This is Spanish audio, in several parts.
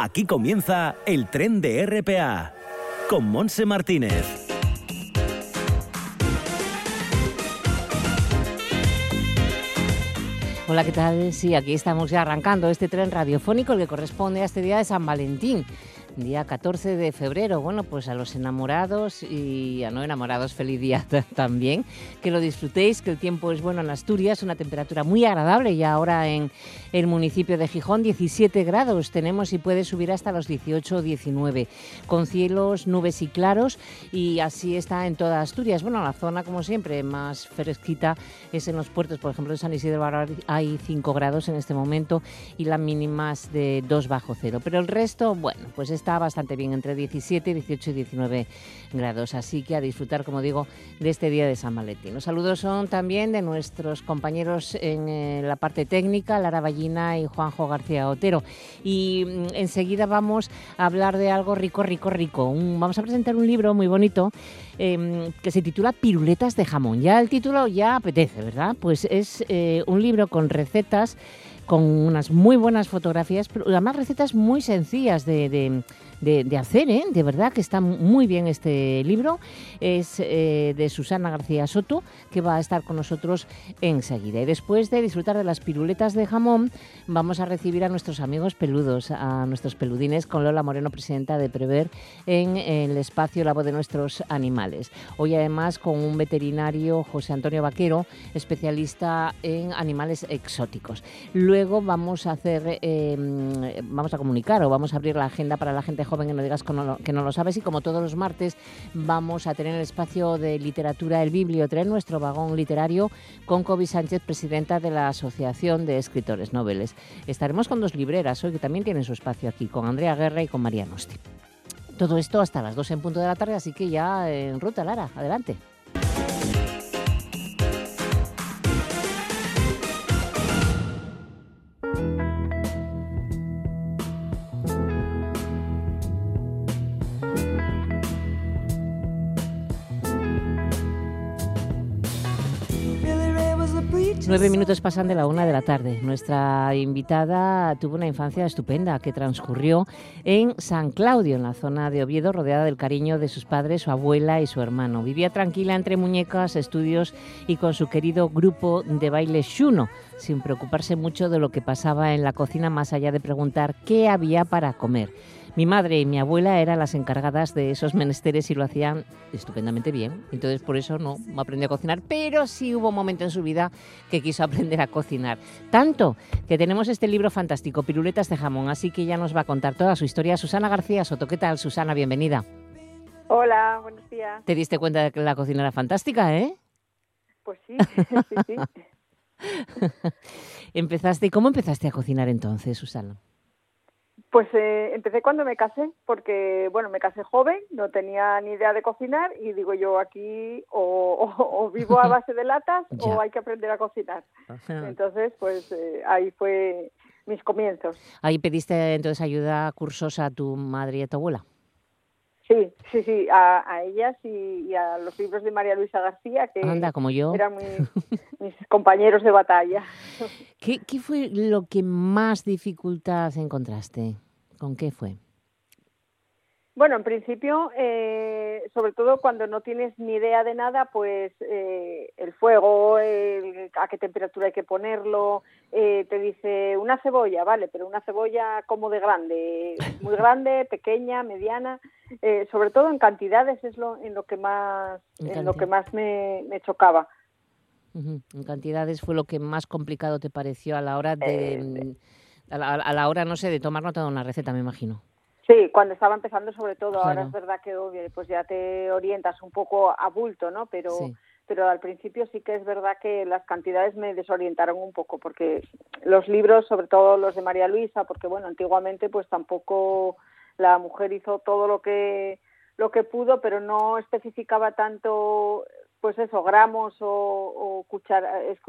Aquí comienza el tren de RPA con Monse Martínez. Hola, ¿qué tal? Sí, aquí estamos ya arrancando este tren radiofónico que corresponde a este día de San Valentín día 14 de febrero. Bueno, pues a los enamorados y a no enamorados, feliz día también. Que lo disfrutéis, que el tiempo es bueno en Asturias, una temperatura muy agradable y ahora en el municipio de Gijón, 17 grados tenemos y puede subir hasta los 18 o 19, con cielos, nubes y claros y así está en toda Asturias. Bueno, la zona, como siempre, más fresquita es en los puertos, por ejemplo, en San Isidro hay 5 grados en este momento y la mínima es de 2 bajo cero, pero el resto, bueno, pues está está bastante bien, entre 17, 18 y 19 grados. Así que a disfrutar, como digo, de este día de San Valentín. Los saludos son también de nuestros compañeros en eh, la parte técnica, Lara Ballina y Juanjo García Otero. Y mm, enseguida vamos a hablar de algo rico, rico, rico. vamos a presentar un libro muy bonito em, que se titula Piruletas de jamón. Ya el título ya apetece, ¿verdad? Pues es eh, un libro con recetas con unas muy buenas fotografías, pero además recetas muy sencillas de, de de, hacer, ¿eh? de verdad que está muy bien este libro. Es eh, de Susana García Soto, que va a estar con nosotros enseguida. Y después de disfrutar de las piruletas de jamón, vamos a recibir a nuestros amigos peludos, a nuestros peludines, con Lola Moreno, presidenta de Prever, en el espacio La Voz de Nuestros Animales. Hoy además con un veterinario, José Antonio Vaquero, especialista en animales exóticos. Luego vamos a hacer, em, vamos a comunicar o vamos a abrir la agenda para la gente joven que no digas que no, lo sabes. Y como todos los martes vamos a tener el espacio de literatura El Bibliotren, nuestro vagón literario, con Kobe Sánchez, presidenta de la Asociación de Escritores Noveles. Estaremos con dos libreras hoy que también tienen su espacio aquí, con Andrea Guerra y con María Nosti. Todo esto hasta las 2 en punto de la tarde, así que ya en ruta, Lara, adelante. Nueve minutos pasan de la una de la tarde. Nuestra invitada tuvo una infancia estupenda que transcurrió en San Claudio, en la zona de Oviedo, rodeada del cariño de sus padres, su abuela y su hermano. Vivía tranquila entre muñecas, estudios y con su querido grupo de baile Shuno, sin preocuparse mucho de lo que pasaba en la cocina más allá de preguntar qué había para comer. Mi madre y mi abuela eran las encargadas de esos menesteres y lo hacían estupendamente bien. Entonces por eso no aprendió a cocinar, pero sí hubo un momento en su vida que quiso aprender a cocinar. Tanto que tenemos este libro fantástico, Piruletas de jamón, así que ya nos va a contar toda su historia Susana García Soto. ¿Qué tal, Susana? Bienvenida. Hola, buenos días. ¿Te diste cuenta de que la cocina era fantástica, eh? Pues sí, sí, sí. empezaste, ¿Cómo empezaste a cocinar entonces, Susana? Pues eh, empecé cuando me casé, porque bueno, me casé joven, no tenía ni idea de cocinar y digo yo aquí o, vivo a base de latas o hay que aprender a cocinar. Entonces, pues eh, ahí fue mis comienzos. Ahí pediste entonces ayuda cursos a tu madre y a tu abuela. Sí, sí, sí, a, ellas y, a los libros de María Luisa García, que como yo. eran mis compañeros de batalla. ¿Qué, ¿Qué fue lo que más dificultad encontraste? ¿Con qué fue? Bueno, en principio, eh, sobre todo cuando no tienes ni idea de nada, pues eh, el fuego, a qué temperatura hay que ponerlo, eh, te dice una cebolla, vale, pero una cebolla como de grande, muy grande, pequeña, mediana, sobre todo en cantidades es lo en lo que más en, lo que más me, chocaba. En cantidades fue lo que más complicado te pareció a la hora de a la, a la hora no sé de tomar nota de una receta, me imagino. Sí, cuando estaba empezando sobre todo, ahora es verdad que pues ya te orientas un poco a bulto, ¿no? Pero pero al principio sí que es verdad que las cantidades me desorientaron un poco porque los libros, sobre todo los de María Luisa, porque bueno, antiguamente pues tampoco la mujer hizo todo lo que lo que pudo, pero no especificaba tanto pues eso, gramos o, o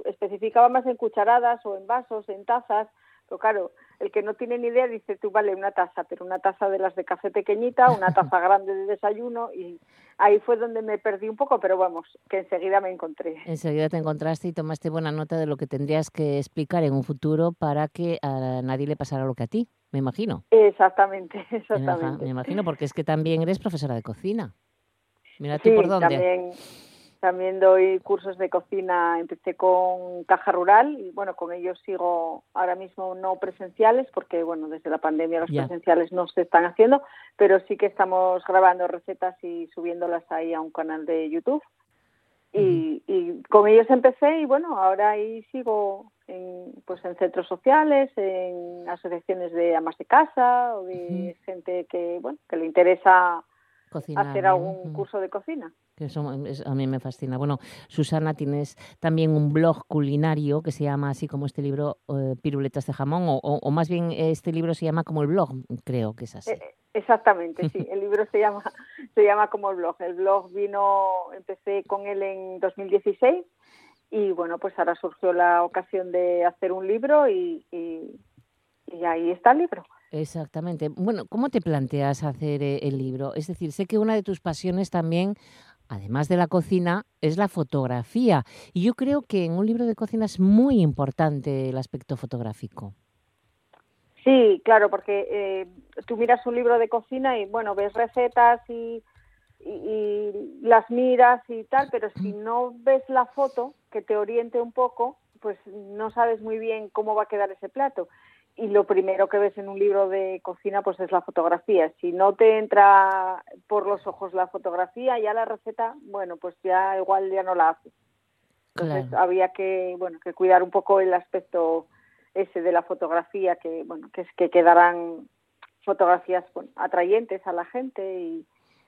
especificaba más en cucharadas o en vasos, en tazas, pero claro, el que no tiene ni idea dice, tú vale una taza, pero una taza de las de café pequeñita, una taza grande de desayuno y ahí fue donde me perdí un poco, pero vamos, que enseguida me encontré. Enseguida te encontraste y tomaste buena nota de lo que tendrías que explicar en un futuro para que a nadie le pasara lo que a ti. me imagino. Exactamente, exactamente. Me, imagino, porque es que también eres profesora de cocina. Mira tú por dónde. También, también doy cursos de cocina, empecé con Caja Rural y bueno, con ellos sigo ahora mismo no presenciales porque bueno, desde la pandemia los presenciales no se están haciendo, pero sí que estamos grabando recetas y subiéndolas ahí a un canal de YouTube. Y, y, con ellos empecé y bueno, ahora ahí sigo en, pues en centros sociales, en asociaciones de amas de casa o de gente que bueno que le interesa hacer algún curso de cocina. Eso a mí me fascina. Bueno, Susana, tienes también un blog culinario que se llama así como este libro, eh, Piruletas de Jamón, o, o, más bien este libro se llama como el blog, creo que es así. Eh, exactamente, sí. El libro se llama, se llama como el blog. El blog vino, empecé con él en 2016 y bueno, pues ahora surgió la ocasión de hacer un libro y, y ahí está el libro. Exactamente. Bueno, ¿cómo te planteas hacer eh, el libro? Es decir, sé que una de tus pasiones también, además de la cocina, es la fotografía. Y yo creo que en un libro de cocina es muy importante el aspecto fotográfico. Sí, claro, porque eh, tú miras un libro de cocina y, bueno, ves recetas y, y las miras y tal, pero si no ves la foto que te oriente un poco, pues no sabes muy bien cómo va a quedar ese plato y lo primero que ves en un libro de cocina pues es la fotografía. Si no te entra por los ojos la fotografía, ya la receta, bueno, pues ya igual ya no la haces. Entonces había que, bueno, que cuidar un poco el aspecto ese de la fotografía, que bueno, que es que quedaran fotografías atrayentes a la gente y,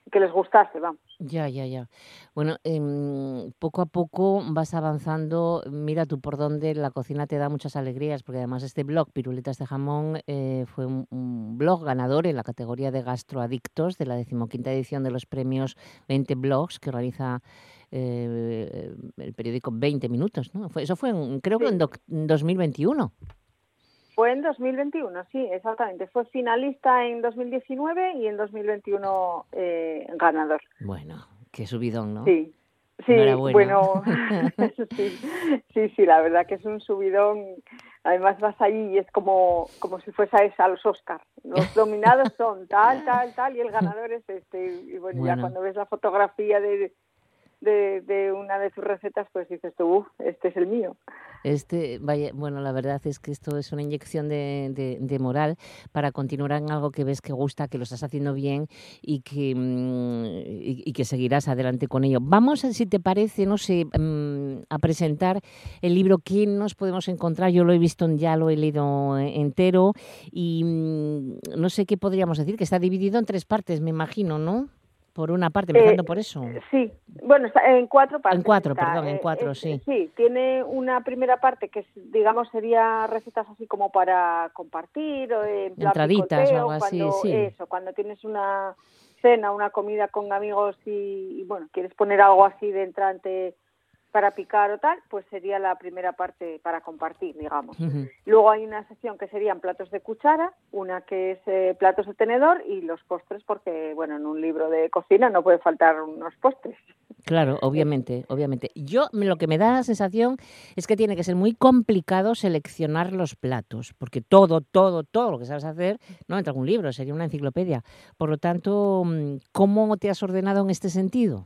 que les gustase, vamos. Ya, ya, ya. Bueno, eh, poco a poco vas avanzando. Mira tú por dónde la cocina te da muchas alegrías, porque además este blog, Piruletas de Jamón, eh, fue un, blog ganador en la categoría de gastroadictos de la decimoquinta edición de los premios 20 blogs que organiza eh, el periódico 20 Minutos. ¿no? Fue, eso fue, creo que en 2021. Fue en 2021, sí, exactamente. Fue finalista en 2019 y en 2021 eh, ganador. Bueno, qué subidón, ¿no? Sí, sí, bueno, sí, sí, sí, la verdad que es un subidón. Además vas ahí y es como, como si fuese a los Oscars. Los dominados son tal, tal, tal y el ganador es este. Y bueno, ya cuando ves la fotografía de, de, una de tus recetas, pues dices tú, este es el mío. Este, vaya, bueno, la verdad es que esto es una inyección de, de, moral para continuar en algo que ves que gusta, que lo estás haciendo bien y que, mm, y, que seguirás adelante con ello. Vamos, si te parece, no sé, mm, a presentar el libro que nos podemos encontrar. Yo lo he visto, ya lo he leído entero y mm, no sé qué podríamos decir, que está dividido en tres partes, me imagino, ¿no? Por una parte, empezando eh, por eso. Sí, bueno, está en cuatro partes. En cuatro, perdón, en eh, cuatro, sí. Sí, tiene una primera parte que, digamos, sería recetas así como para compartir. O en Entraditas o algo así, sí. Eso, cuando tienes una cena, una comida con amigos y, y, bueno, quieres poner algo así de entrante para picar o tal, pues sería la primera parte para compartir, digamos. Luego hay una sección que serían platos de cuchara, una que es eh, platos de tenedor y los postres, porque, bueno, en un libro de cocina no puede faltar unos postres. Claro, obviamente, obviamente. Yo lo que me da la sensación es que tiene que ser muy complicado seleccionar los platos, porque todo, todo, todo lo que sabes hacer no entra en un libro, sería una enciclopedia. Por lo tanto, mm, ¿cómo te has ordenado en este sentido?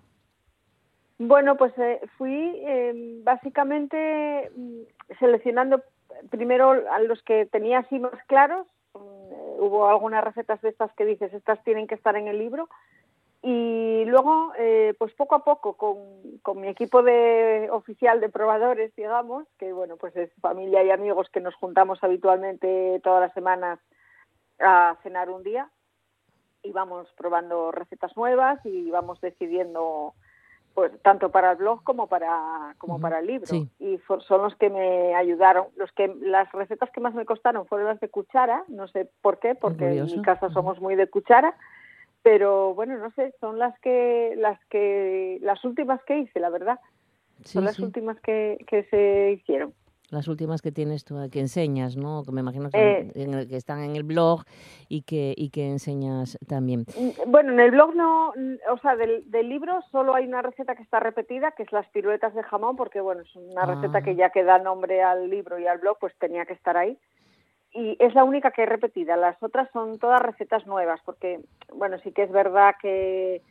Bueno, pues eh, fui em, básicamente mm, seleccionando primero a los que tenía así más claros. Mm, hubo algunas recetas de estas que dices, estas tienen que estar en el libro. Y luego, eh, pues poco a poco, con, con, mi equipo de oficial de probadores, digamos, que bueno, pues es familia y amigos que nos juntamos habitualmente todas las semanas a cenar un día y vamos probando recetas nuevas y vamos decidiendo pues tanto para el blog como para como para el libro. Y son los que me ayudaron los que las recetas que más me costaron fueron las de cuchara no sé por qué porque en mi casa somos muy de cuchara pero bueno no sé son las que las que las últimas que hice la verdad. Son las últimas que, que se hicieron las últimas que tienes tú, que enseñas, ¿no? Que me imagino que, eh. que, están en el blog y que, y que enseñas también. Mm, bueno, en el blog no, o sea, del, del, libro solo hay una receta que está repetida, que es las piruetas de jamón, porque bueno, es una receta que ah. ya que da nombre al libro y al blog, pues tenía que estar ahí. y es la única que he repetida. Las otras son todas recetas nuevas, porque, bueno, sí que es verdad que,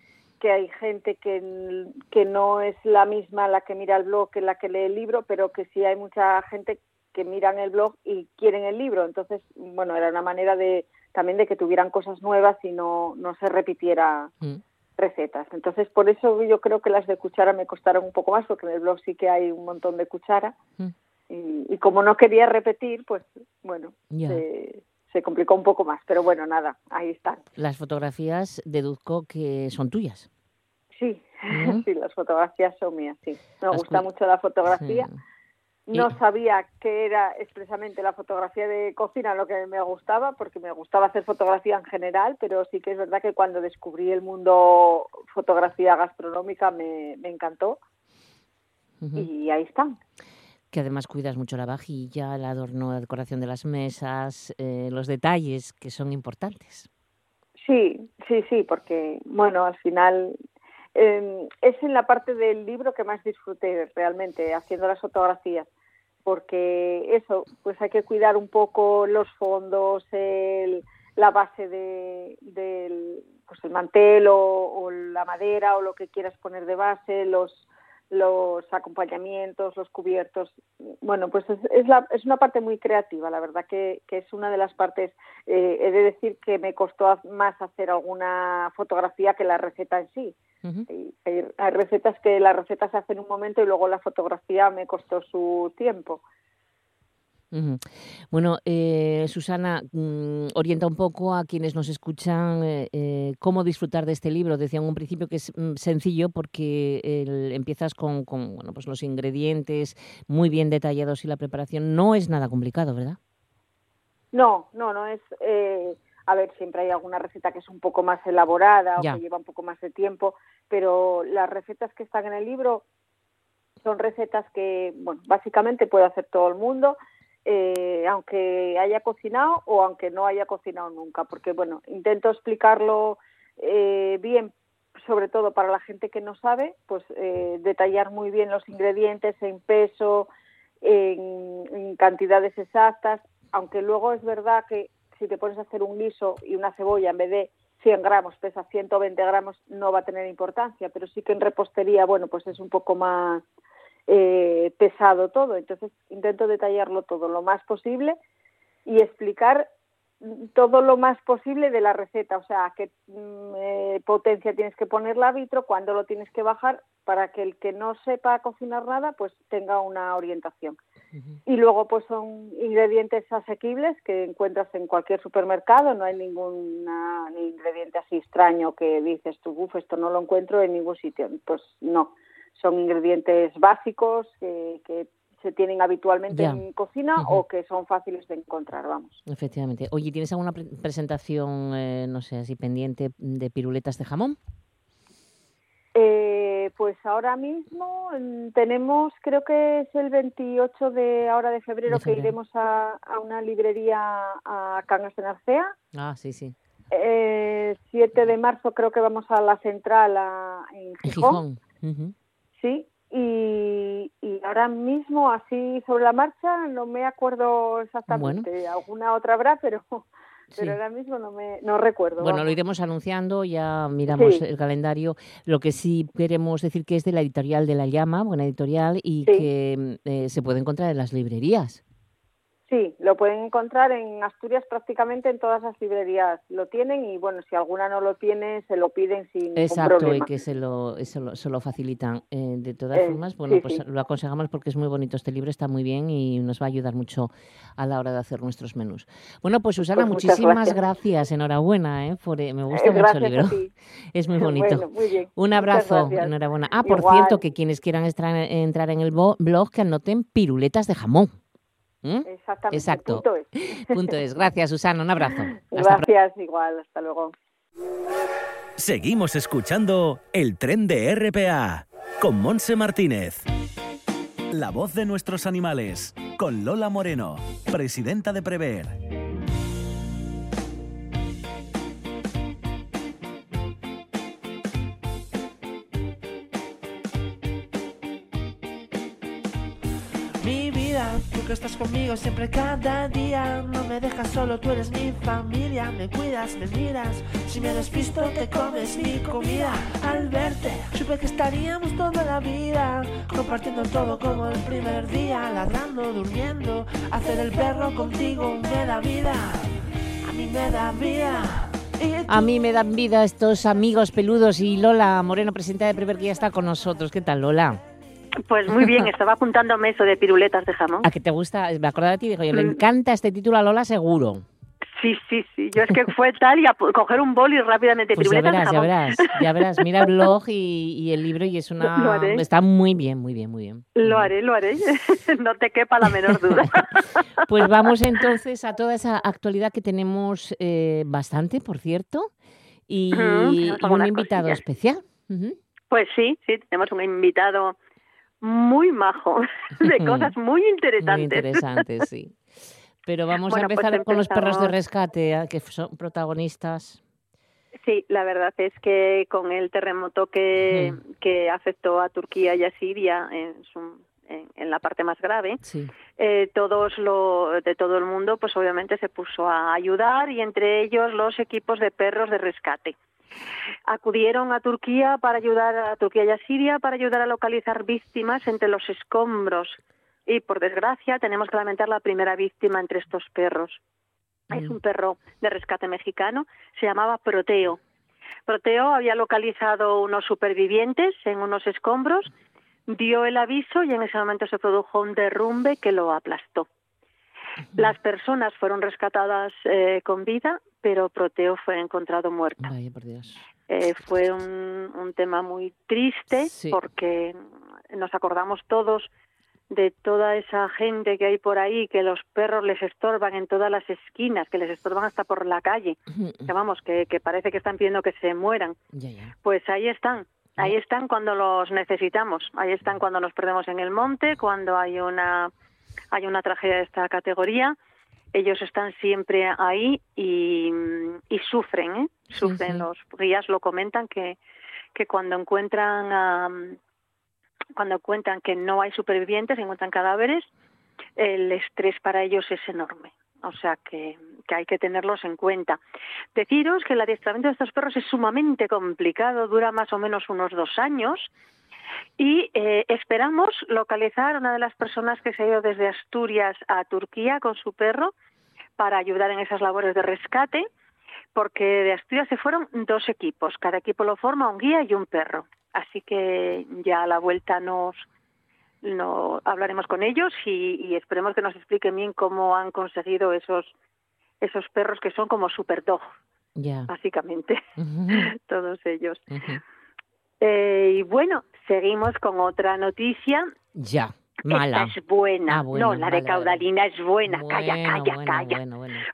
que hay gente que, que no es la misma la que mira el blog que la que lee el libro, pero que sí hay mucha gente que miran el blog y quieren el libro. Entonces, bueno, era una manera de también de que tuvieran cosas nuevas y no, no se repitiera mm. recetas. Entonces, por eso yo creo que las de cuchara me costaron un poco más, porque en el blog sí que hay un montón de cuchara. Mm. Y, como no quería repetir, pues bueno, se, complicó un poco más. Pero bueno, nada, ahí están. Las fotografías deduzco que son tuyas. Sí, sí, las fotografías son mías, sí. Me gusta mucho la fotografía. No sabía qué era expresamente la fotografía de cocina lo que me gustaba, porque me gustaba hacer fotografía en general, pero sí que es verdad que cuando descubrí el mundo fotografía gastronómica me, encantó. Y ahí están. Que además cuidas mucho la vajilla, el adorno, la decoración de las mesas, eh, los detalles que son importantes. Sí, sí, sí, porque, bueno, al final Em, es en la parte del libro que más disfruté realmente, haciendo las fotografías, porque eso, pues hay que cuidar un poco los fondos, el, la base de, del pues el mantel o, la madera o lo que quieras poner de base, los, los acompañamientos, los cubiertos. Bueno, pues es, es, la, es una parte muy creativa, la verdad que, que es una de las partes, eh, he de decir que me costó más hacer alguna fotografía que la receta en sí hay, recetas que la receta se hace en un momento y luego la fotografía me costó su tiempo. Bueno, eh, Susana, mm, orienta un poco a quienes nos escuchan eh, eh, cómo disfrutar de este libro. Decía en un principio que es mm, sencillo porque empiezas con, bueno, pues los ingredientes muy bien detallados y la preparación no es nada complicado, ¿verdad? No, no, no es a ver, siempre hay alguna receta que es un poco más elaborada o que lleva un poco más de tiempo, pero las recetas que están en el libro son recetas que, bueno, básicamente puede hacer todo el mundo, eh, aunque haya cocinado o aunque no haya cocinado nunca, porque, bueno, intento explicarlo eh, bien, sobre todo para la gente que no sabe, pues eh, detallar muy bien los ingredientes en peso, en cantidades exactas, aunque luego es verdad que si te pones a hacer un guiso y una cebolla en vez de 100 gramos pesa 120 gramos, no va a tener importancia, pero sí que en repostería, bueno, pues es un poco más eh, pesado todo. Entonces intento detallarlo todo lo más posible y explicar todo lo más posible de la receta, o sea, qué mm, eh, potencia tienes que poner la vitro, cuándo lo tienes que bajar, para que el que no sepa cocinar nada, pues tenga una orientación. Y luego, pues son ingredientes asequibles que encuentras en cualquier supermercado, no hay ningún ingrediente así extraño que dices tú, uff, esto no lo encuentro en ningún sitio. Pues no, son ingredientes básicos que, que se tienen habitualmente en cocina o que son fáciles de encontrar, vamos. Efectivamente. Oye, ¿tienes alguna presentación, eh, no sé, así pendiente de piruletas de jamón? Eh, pues ahora mismo mm, tenemos, creo que es el 28 de ahora de febrero, que iremos a, una librería a Cangas de Narcea. Ah, sí, sí. Eh, 7 de marzo creo que vamos a la central en Gijón. Sí, y, ahora mismo, así sobre la marcha, no me acuerdo exactamente. Alguna otra habrá, pero, pero ahora mismo no, me, no recuerdo. Bueno, lo iremos anunciando, ya miramos el calendario. Lo que sí queremos decir que es de la editorial de La Llama, buena editorial, y que eh, se puede encontrar en las librerías. Sí, lo pueden encontrar en Asturias prácticamente en todas las librerías. Lo tienen y bueno, si alguna no lo tiene, se lo piden sin Exacto, problema. y que se lo, se lo, facilitan. Eh, de todas eh, formas, bueno, pues lo aconsejamos porque es muy bonito este libro, está muy bien y nos va a ayudar mucho a la hora de hacer nuestros menús. Bueno, pues Susana, pues muchísimas gracias. enhorabuena, ¿eh? Por, me gusta mucho el libro. Es muy bonito. Un abrazo, enhorabuena. Ah, por cierto, que quienes quieran entrar en el blog, que anoten piruletas de jamón. ¿Mm? Exactamente. Exacto. Punto es. Gracias, Susana. Un abrazo. Gracias, igual. Hasta luego. Seguimos escuchando el tren de RPA con Monse Martínez. La voz de nuestros animales con Lola Moreno, presidenta de Prever. Vida, tú que estás conmigo siempre cada día. No me dejas solo, tú eres mi familia. Me cuidas, me miras. Si me despisto, te comes mi comida. Al verte, supe que estaríamos toda la vida. Compartiendo todo como el primer día. Ladrando, durmiendo. Hacer el perro contigo me da vida. A mí me da vida. A mí me dan vida estos amigos peludos y Lola Moreno, presidenta de Prever, que está con nosotros. ¿Qué tal, Lola? Pues muy bien, estaba apuntándome eso de piruletas de jamón. ¿A qué te gusta? Me acordaba de ti, digo, yo, le mm. encanta este título a Lola seguro. Sí, sí, sí. Yo es que fue tal y a coger un boli rápidamente. Pues ya verás, ya verás, ya verás. Mira el blog y, el libro y es una... Está muy bien, muy bien, muy bien. Lo haré, lo haré. no te quepa la menor duda. pues vamos entonces a toda esa actualidad que tenemos eh, bastante, por cierto, y, un invitado especial. Pues sí, sí, tenemos un invitado muy majo, de cosas muy interesantes. Muy interesantes, sí. Pero vamos a pues empezar con los perros de rescate, ¿eh? que son protagonistas. Sí, la verdad es que con el terremoto que, que afectó a Turquía y a Siria en, en, la parte más grave, eh, todos lo, de todo el mundo, pues obviamente se puso a ayudar y entre ellos los equipos de perros de rescate. Acudieron a Turquía para ayudar a Turquía y a Siria para ayudar a localizar víctimas entre los escombros y por desgracia tenemos que lamentar la primera víctima entre estos perros. Es un perro de rescate mexicano, se llamaba Proteo. Proteo había localizado unos supervivientes en unos escombros, dio el aviso y en ese momento se produjo un derrumbe que lo aplastó. Las personas fueron rescatadas eh, con vida, pero Proteo fue encontrado muerto. Eh, fue un, un, tema muy triste porque nos acordamos todos de toda esa gente que hay por ahí, que los perros les estorban en todas las esquinas, que les estorban hasta por la calle, que vamos, que, que parece que están pidiendo que se mueran. Pues ahí están, ahí están cuando los necesitamos, ahí están cuando nos perdemos en el monte, cuando hay una, hay una tragedia de esta categoría. Ellos están siempre ahí y, y sufren, ¿eh? sufren. Los guías lo comentan que, que cuando encuentran a, cuando cuentan que no hay supervivientes, encuentran cadáveres, el estrés para ellos es enorme. O sea que, que, hay que tenerlos en cuenta. Deciros que el adiestramiento de estos perros es sumamente complicado, dura más o menos unos dos años y eh, esperamos localizar a una de las personas que se ha ido desde Asturias a Turquía con su perro para ayudar en esas labores de rescate, porque de Asturias se fueron dos equipos. Cada equipo lo forma un guía y un perro. Así que ya a la vuelta nos no, hablaremos con ellos y, esperemos que nos expliquen bien cómo han conseguido esos esos perros que son como super dog, básicamente, todos ellos. Eh, y bueno, seguimos con otra noticia. Ya. Mala. Esta es buena. Ah, no, la de caudalina es buena. calla, calla, calla.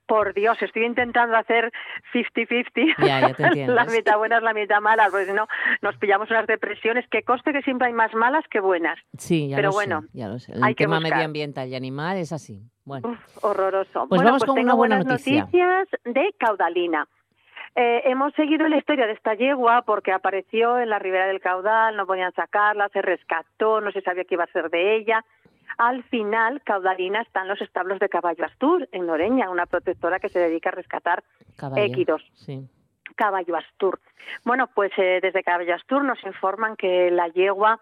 Por Dios, estoy intentando hacer 50-50. Ya, ya te la mitad buena es la mitad mala, porque si no nos pillamos unas depresiones. Que coste que siempre hay más malas que buenas. Sí, ya Pero lo bueno, sé, ya lo sé. El tema medioambiental y animal es así. Bueno. horroroso. Pues bueno, vamos pues con tengo una buena buenas noticia. noticias de caudalina. Eh, hemos seguido la historia de esta yegua porque apareció en la ribera del caudal, no podían sacarla, se rescató, no se sabía qué iba a ser de ella. Al final, Caudalina está en los establos de Caballo Astur, en Noreña, una protectora que se dedica a rescatar équidos. Caballo Astur. Bueno, pues eh, desde Caballo Astur nos informan que la yegua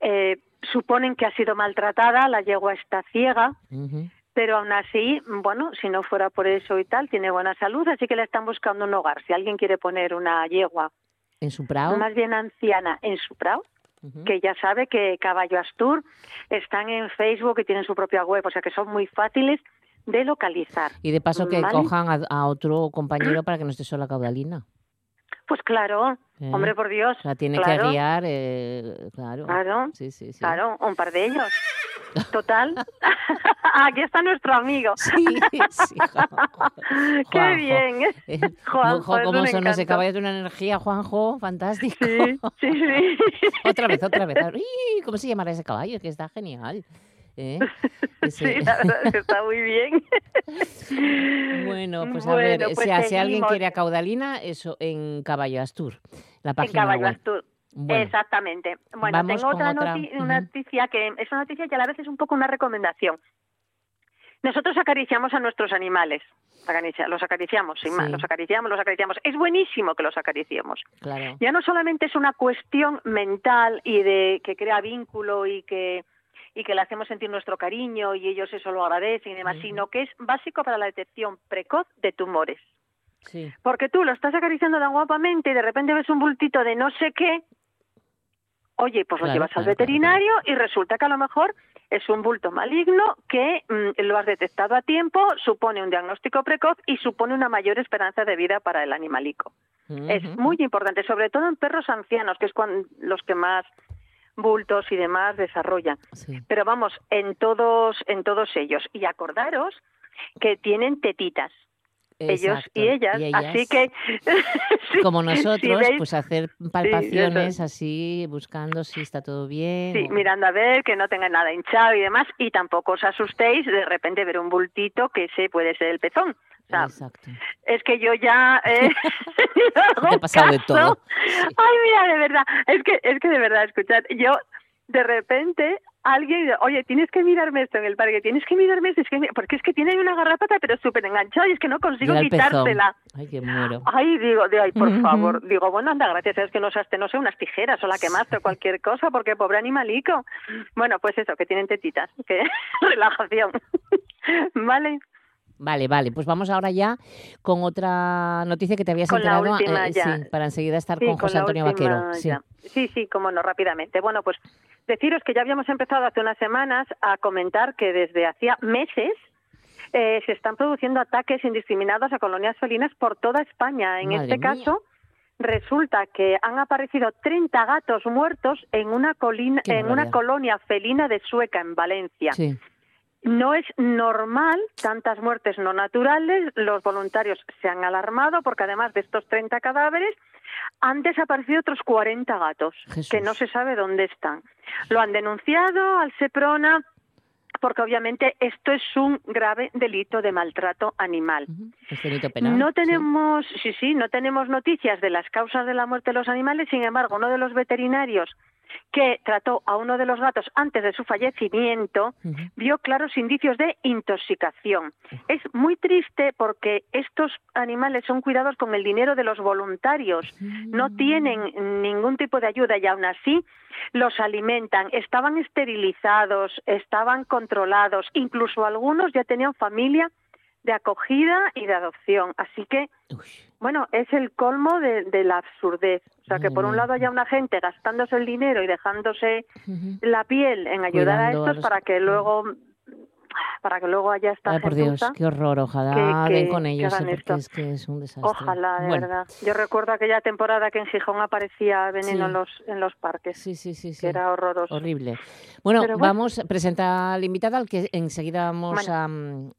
eh, suponen que ha sido maltratada, la yegua está ciega, pero aún así, bueno, si no fuera por eso y tal, tiene buena salud, así que le están buscando un hogar. Si alguien quiere poner una yegua en su prado, más bien anciana en su prado, que ya sabe que Caballo Astur están en Facebook y tienen su propia web, o sea que son muy fáciles de localizar. Y de paso que cojan a, otro compañero para que no esté sola Caudalina. Pues claro, ¿Eh? hombre por Dios. La tiene que guiar, eh, claro. Claro, sí, sí, sí. claro, un par de ellos. Total. Aquí está nuestro amigo. Sí, sí. Qué bien. Eh, Juanjo, ¿cómo son ese caballo de una energía, Juanjo? Fantástico. Sí, sí, sí. otra vez, otra vez. ¿Cómo se llamará ese caballo? Que está genial. ¿Eh? Sí, la verdad es que está muy bien. Bueno, pues a ver, pues si, alguien quiere a Caudalina, eso en Caballo Astur, la página En Caballo Astur. Exactamente. Bueno, tengo otra, noticia que es una noticia que a la vez es un poco una recomendación. nosotros acariciamos a nuestros animales, los acariciamos, sin más, los acariciamos, los acariciamos. Es buenísimo que los acariciemos. Ya no solamente es una cuestión mental y de que crea vínculo y que y que le hacemos sentir nuestro cariño y ellos eso lo agradecen y demás, sino que es básico para la detección precoz de tumores. Sí. Porque tú lo estás acariciando tan guapamente y de repente ves un bultito de no sé qué, oye, pues lo llevas al veterinario y resulta que a lo mejor es un bulto maligno que mm, lo has detectado a tiempo, supone un diagnóstico precoz y supone una mayor esperanza de vida para el animalico. Es muy importante, sobre todo en perros ancianos, que es cuando, los que más bultos y demás desarrollan. Pero vamos, en todos, en todos ellos. Y acordaros que tienen tetitas. Ellos y ellas, así que como nosotros pues hacer palpaciones así buscando si está todo bien sí mirando a ver que no tenga nada hinchado y demás y tampoco os asustéis de repente ver un bultito que ese puede ser el pezón. Exacto. Es que yo ya eh, he pasado de todo. Ay, mira, de verdad, es que es que de verdad, escuchad, yo de repente alguien, oye, tienes que mirarme esto en el parque, tienes que mirarme esto, es que, porque es que tiene una garrapata pero súper enganchada y es que no consigo quitársela. Ay, que muero. Ay, digo, de, ay, por favor, digo, bueno, anda, gracias, es que no usaste, no sé, unas tijeras o la quemaste o cualquier cosa, porque pobre animalico. Bueno, pues eso, que tienen tetitas, que relajación. ¿Vale? Vale, vale, pues vamos ahora ya con otra noticia que te habías enterado eh, sí, para enseguida estar con José Antonio Vaquero. Sí. sí, sí, cómo no, rápidamente. Bueno, pues deciros que ya habíamos empezado hace unas semanas a comentar que desde hacía meses eh, se están produciendo ataques indiscriminados a colonias felinas por toda España. En este caso, resulta que han aparecido 30 gatos muertos en una, colina, en una colonia felina de Sueca, en Valencia. Sí. No es normal tantas muertes no naturales. Los voluntarios se han alarmado porque además de estos 30 cadáveres han desaparecido otros 40 gatos que no se sabe dónde están. Lo han denunciado al Seprona porque obviamente esto es un grave delito de maltrato animal. no tenemos, sí, sí, no tenemos noticias de las causas de la muerte de los animales. Sin embargo, uno de los veterinarios que trató a uno de los gatos antes de su fallecimiento, vio claros indicios de intoxicación. Es muy triste porque estos animales son cuidados con el dinero de los voluntarios, no tienen ningún tipo de ayuda y aún así los alimentan, estaban esterilizados, estaban controlados, incluso algunos ya tenían familia de acogida y de adopción. Así que, bueno, es el colmo de, la absurdez. O sea, que por un lado haya una gente gastándose el dinero y dejándose la piel en ayudar a estos para que luego para que luego haya esta Ay, por Dios, qué horror, ojalá ven con ellos, ¿eh? porque es que es un desastre. Ojalá, de verdad. Yo recuerdo aquella temporada que en Gijón aparecía veneno en, los, en los parques. Sí, sí, sí. Que era horroroso. Horrible. Bueno, vamos a presentar al invitado al que enseguida vamos a,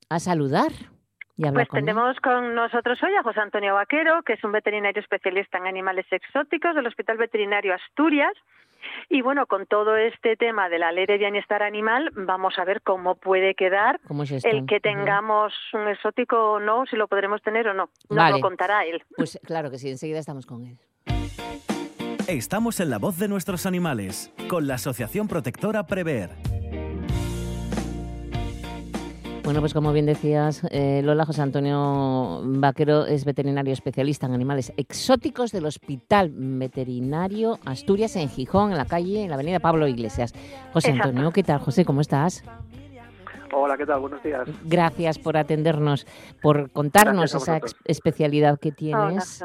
a saludar pues tenemos con nosotros hoy a José Antonio Vaquero, que es un veterinario especialista en animales exóticos del Hospital Veterinario Asturias. Y bueno, con todo este tema de la ley de bienestar animal, vamos a ver cómo puede quedar el que tengamos un exótico o no, si lo podremos tener o no. Nos lo contará él. Pues claro que sí, enseguida estamos con él. Estamos en la voz de nuestros animales, con la Asociación Protectora Prever. Bueno, pues como bien decías, eh, Lola José Antonio Vaquero es veterinario especialista en animales exóticos del Hospital Veterinario Asturias en Gijón, en la calle, en la avenida Pablo Iglesias. José Antonio, ¿qué tal? José, ¿cómo estás? Hola, ¿qué tal? Buenos días. Gracias por atendernos, por contarnos esa especialidad que tienes.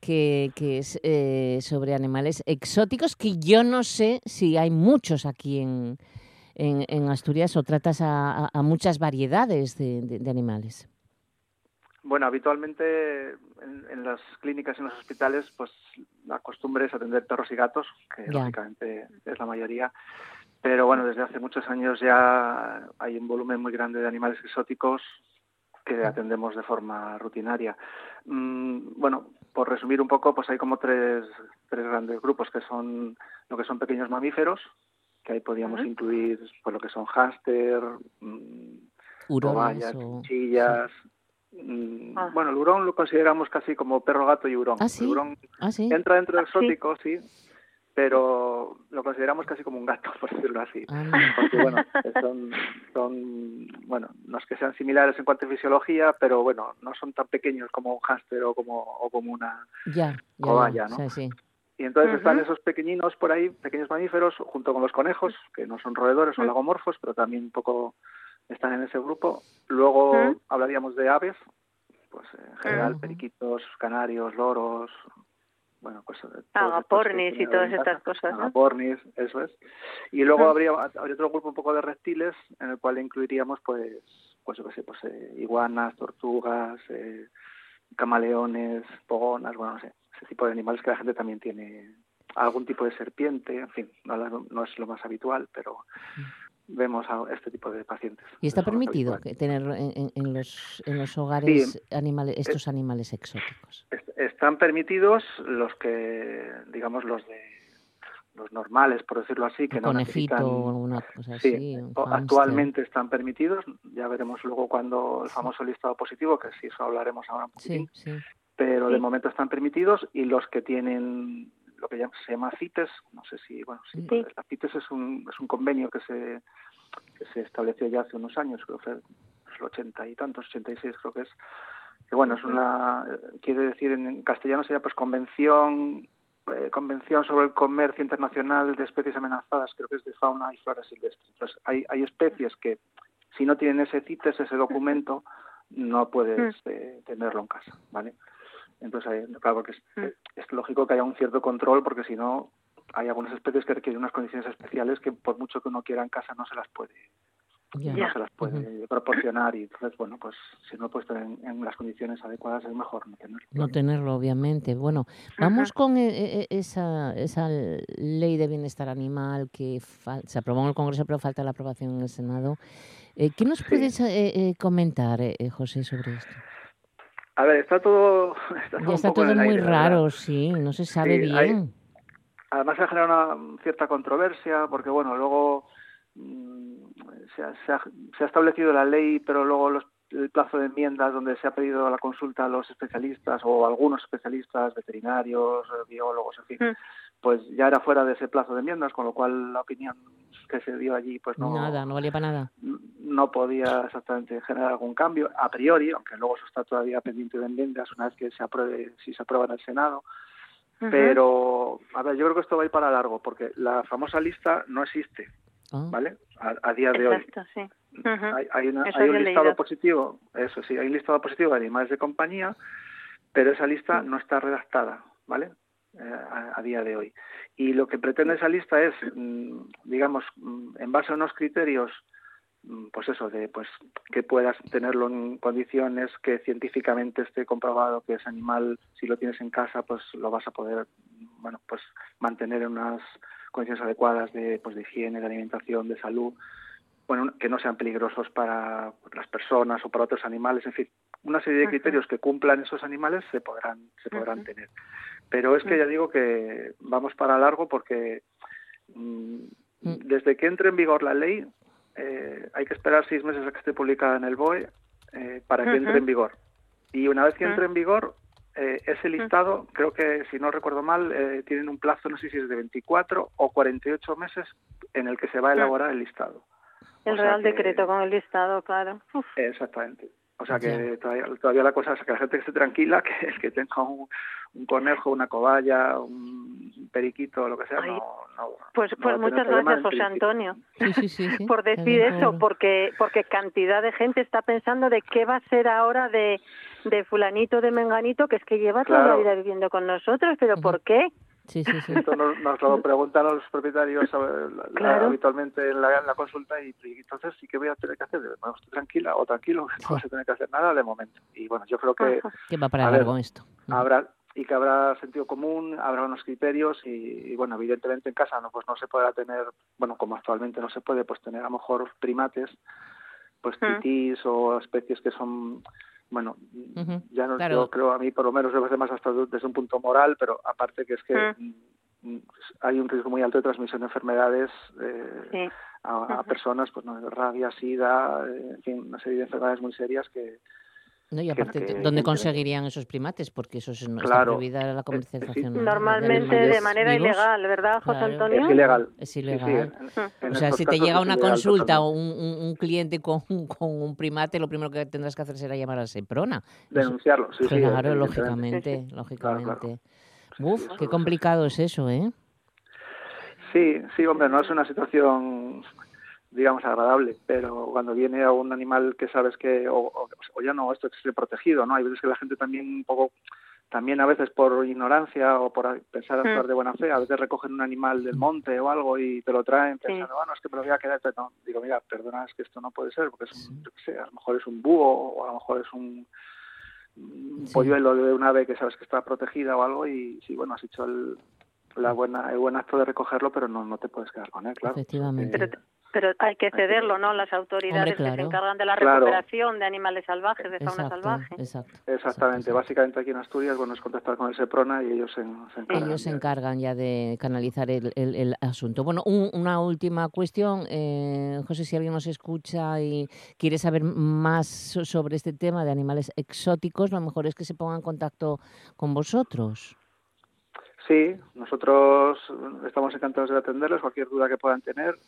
que, es eh, sobre animales exóticos, que yo no sé si hay muchos aquí en, en, Asturias o tratas a, muchas variedades de, animales? Bueno, habitualmente en, las clínicas y en los hospitales, pues la costumbre es atender perros y gatos, que lógicamente es la mayoría. Pero bueno, desde hace muchos años ya hay un volumen muy grande de animales exóticos que atendemos de forma rutinaria. Mm, bueno, por resumir un poco, pues hay como tres, tres grandes grupos que son lo que son pequeños mamíferos, que ahí podíamos incluir pues, lo que son hámster, mmm, cobayas, chinchillas. Mm, ah. Bueno, el hurón lo consideramos casi como perro, gato y hurón. ¿Ah, El hurón ¿Ah, entra dentro del exótico, sí. pero lo consideramos casi como un gato, por decirlo así. Porque, bueno, son, son, bueno, no es que sean similares en cuanto a fisiología, pero bueno, no son tan pequeños como un hámster o como, o como una ya, cobaya, ¿no? Y entonces están esos pequeñinos por ahí, pequeños mamíferos, junto con los conejos, que no son roedores, son lagomorfos, pero también un poco están en ese grupo. Luego hablaríamos de aves, pues en general periquitos, canarios, loros, bueno, pues... Agapornis y todas estas cosas, ¿no? Agapornis, eso es. Y luego habría, habría otro grupo un poco de reptiles en el cual incluiríamos, pues, pues yo qué sé, pues eh, iguanas, tortugas, eh, camaleones, pogonas, bueno, no sé, ese tipo de animales que la gente también tiene algún tipo de serpiente, en fin, no, no es lo más habitual, pero vemos a este tipo de pacientes. ¿Y está permitido tener en, los, en los hogares animales, estos animales exóticos? están permitidos los que, digamos, los de los normales, por decirlo así, que no conejito o alguna cosa así. actualmente están permitidos. Ya veremos luego cuando el famoso listado positivo, que sí, eso hablaremos ahora un poquitín. Pero de momento están permitidos y los que tienen lo que se llama CITES, no sé si, bueno, sí, la CITES es un, es un convenio que se, que se estableció ya hace unos años, creo que fue el 80 y tantos, 86 creo que es, que bueno, es una, quiere decir en castellano sería pues convención eh, convención sobre el comercio internacional de especies amenazadas, creo que es de fauna y flora silvestre. Entonces, hay, hay especies que si no tienen ese CITES, ese documento, no puedes eh, tenerlo en casa, ¿vale? Entonces, claro, que mm. es, lógico que haya un cierto control porque si no, hay algunas especies que requieren unas condiciones especiales que por mucho que uno quiera en casa no se las puede no se las puede proporcionar. Y entonces bueno pues si no puede estar en, las condiciones adecuadas es mejor no tenerlo. No tenerlo obviamente. Bueno vamos con e, e, e, esa esa ley de bienestar animal que se aprobó en el Congreso pero falta la aprobación en el Senado. Eh, ¿qué nos puedes eh, eh, comentar José sobre esto? A ver, está todo. Está todo, muy raro, sí, no se sabe bien. además se ha generado una cierta controversia, porque bueno, luego mm, se, ha, establecido la ley, pero luego los, el plazo de enmiendas donde se ha pedido la consulta a los especialistas o algunos especialistas, veterinarios, biólogos, en fin, mm. pues ya era fuera de ese plazo de enmiendas, con lo cual la opinión que se dio allí pues no nada no valía para nada. no podía exactamente generar algún cambio a priori aunque luego eso está todavía pendiente de enmiendas una vez que se apruebe si se aprueba en el senado. Pero a ver yo creo que esto va a ir para largo porque la famosa lista no existe ah. vale a, día de hoy. Sí. hay, hay, un listado positivo eso sí hay un listado positivo de animales de compañía pero esa lista no está redactada vale eh, a, día de hoy. Y lo que pretende esa lista es, mm, digamos, mm, en base a unos criterios, mm, pues eso, de pues que puedas tenerlo en condiciones que científicamente esté comprobado que ese animal, si lo tienes en casa, pues lo vas a poder, bueno, pues mantener en unas condiciones adecuadas de, pues, de higiene, de alimentación, de salud, bueno, que no sean peligrosos para las personas o para otros animales, en fin, una serie de criterios que cumplan esos animales se podrán, se podrán tener. Pero es que ya digo que vamos para largo porque mm, mm. desde que entre en vigor la ley eh, hay que esperar seis meses a que esté publicada en el BOE eh, para que entre en vigor. Y una vez que entre en vigor, eh, ese listado, creo que si no recuerdo mal, tienen un plazo, no sé si es de 24 o 48 meses en el que se va a elaborar el listado. El Real Decreto con el listado, claro. Exactamente. O sea que todavía, todavía, la cosa es que la gente esté tranquila, que el que tenga un, un conejo, una cobaya, un periquito, lo que sea, no, Pues, pues muchas gracias, José Antonio, por decir eso, porque porque cantidad de gente está pensando de qué va a ser ahora de, de fulanito, de menganito, que es que lleva toda la vida viviendo con nosotros, pero ¿por qué? Sí, sí, sí. Esto nos, lo preguntan los propietarios habitualmente en la, consulta y, entonces sí que voy a tener que hacer, bueno, estoy tranquila o tranquilo, no vas a tener que hacer nada de momento. Y bueno, yo creo que... ¿Qué va para largo esto? Habrá, y que habrá sentido común, habrá unos criterios y, bueno, evidentemente en casa no pues no se podrá tener, bueno, como actualmente no se puede, pues tener a lo mejor primates, pues titis o especies que son bueno, ya no yo creo a mí por lo menos debe ser más hasta desde un punto moral, pero aparte que es que mm, hay un riesgo muy alto de transmisión de enfermedades eh, a, personas, pues no, rabia, sida, eh, en fin, una serie de enfermedades muy serias que, No, y aparte, ¿dónde conseguirían esos primates? Porque eso es, no está prohibida la comercialización. Normalmente de, manera ilegal, ¿verdad, José Antonio? Es ilegal. Es ilegal. o sea, si te llega una consulta o un, un, cliente con, con, un primate, lo primero que tendrás que hacer será llamar a Seprona. Denunciarlo, sí, Claro, lógicamente, lógicamente. Uf, qué complicado es eso, ¿eh? Sí, sí, hombre, no es una situación digamos, agradable, pero cuando viene a un animal que sabes que, o, ya no, esto es protegido, ¿no? Hay veces que la gente también un poco, también a veces por ignorancia o por pensar mm. actuar de buena fe, a veces recogen un animal del monte o algo y te lo traen pensando, bueno, es que me lo voy a quedar, no, digo, mira, perdona, es que esto no puede ser, porque es un, sé, a lo mejor es un búho o a lo mejor es un, polluelo de un ave que sabes que está protegida o algo y sí, bueno, has hecho el, la buena, el buen acto de recogerlo, pero no, no te puedes quedar con él, claro. Efectivamente. Pero hay que cederlo, ¿no? Las autoridades que se encargan de la recuperación de animales salvajes, de fauna salvaje. Exactamente. Básicamente aquí en Asturias, bueno, es contactar con el SEPRONA y ellos se, encargan. Ellos se encargan ya de canalizar el, el, asunto. Bueno, una última cuestión. Eh, José, si alguien nos escucha y quiere saber más sobre este tema de animales exóticos, lo mejor es que se ponga en contacto con vosotros. Sí, nosotros estamos encantados de atenderles, cualquier duda que puedan tener.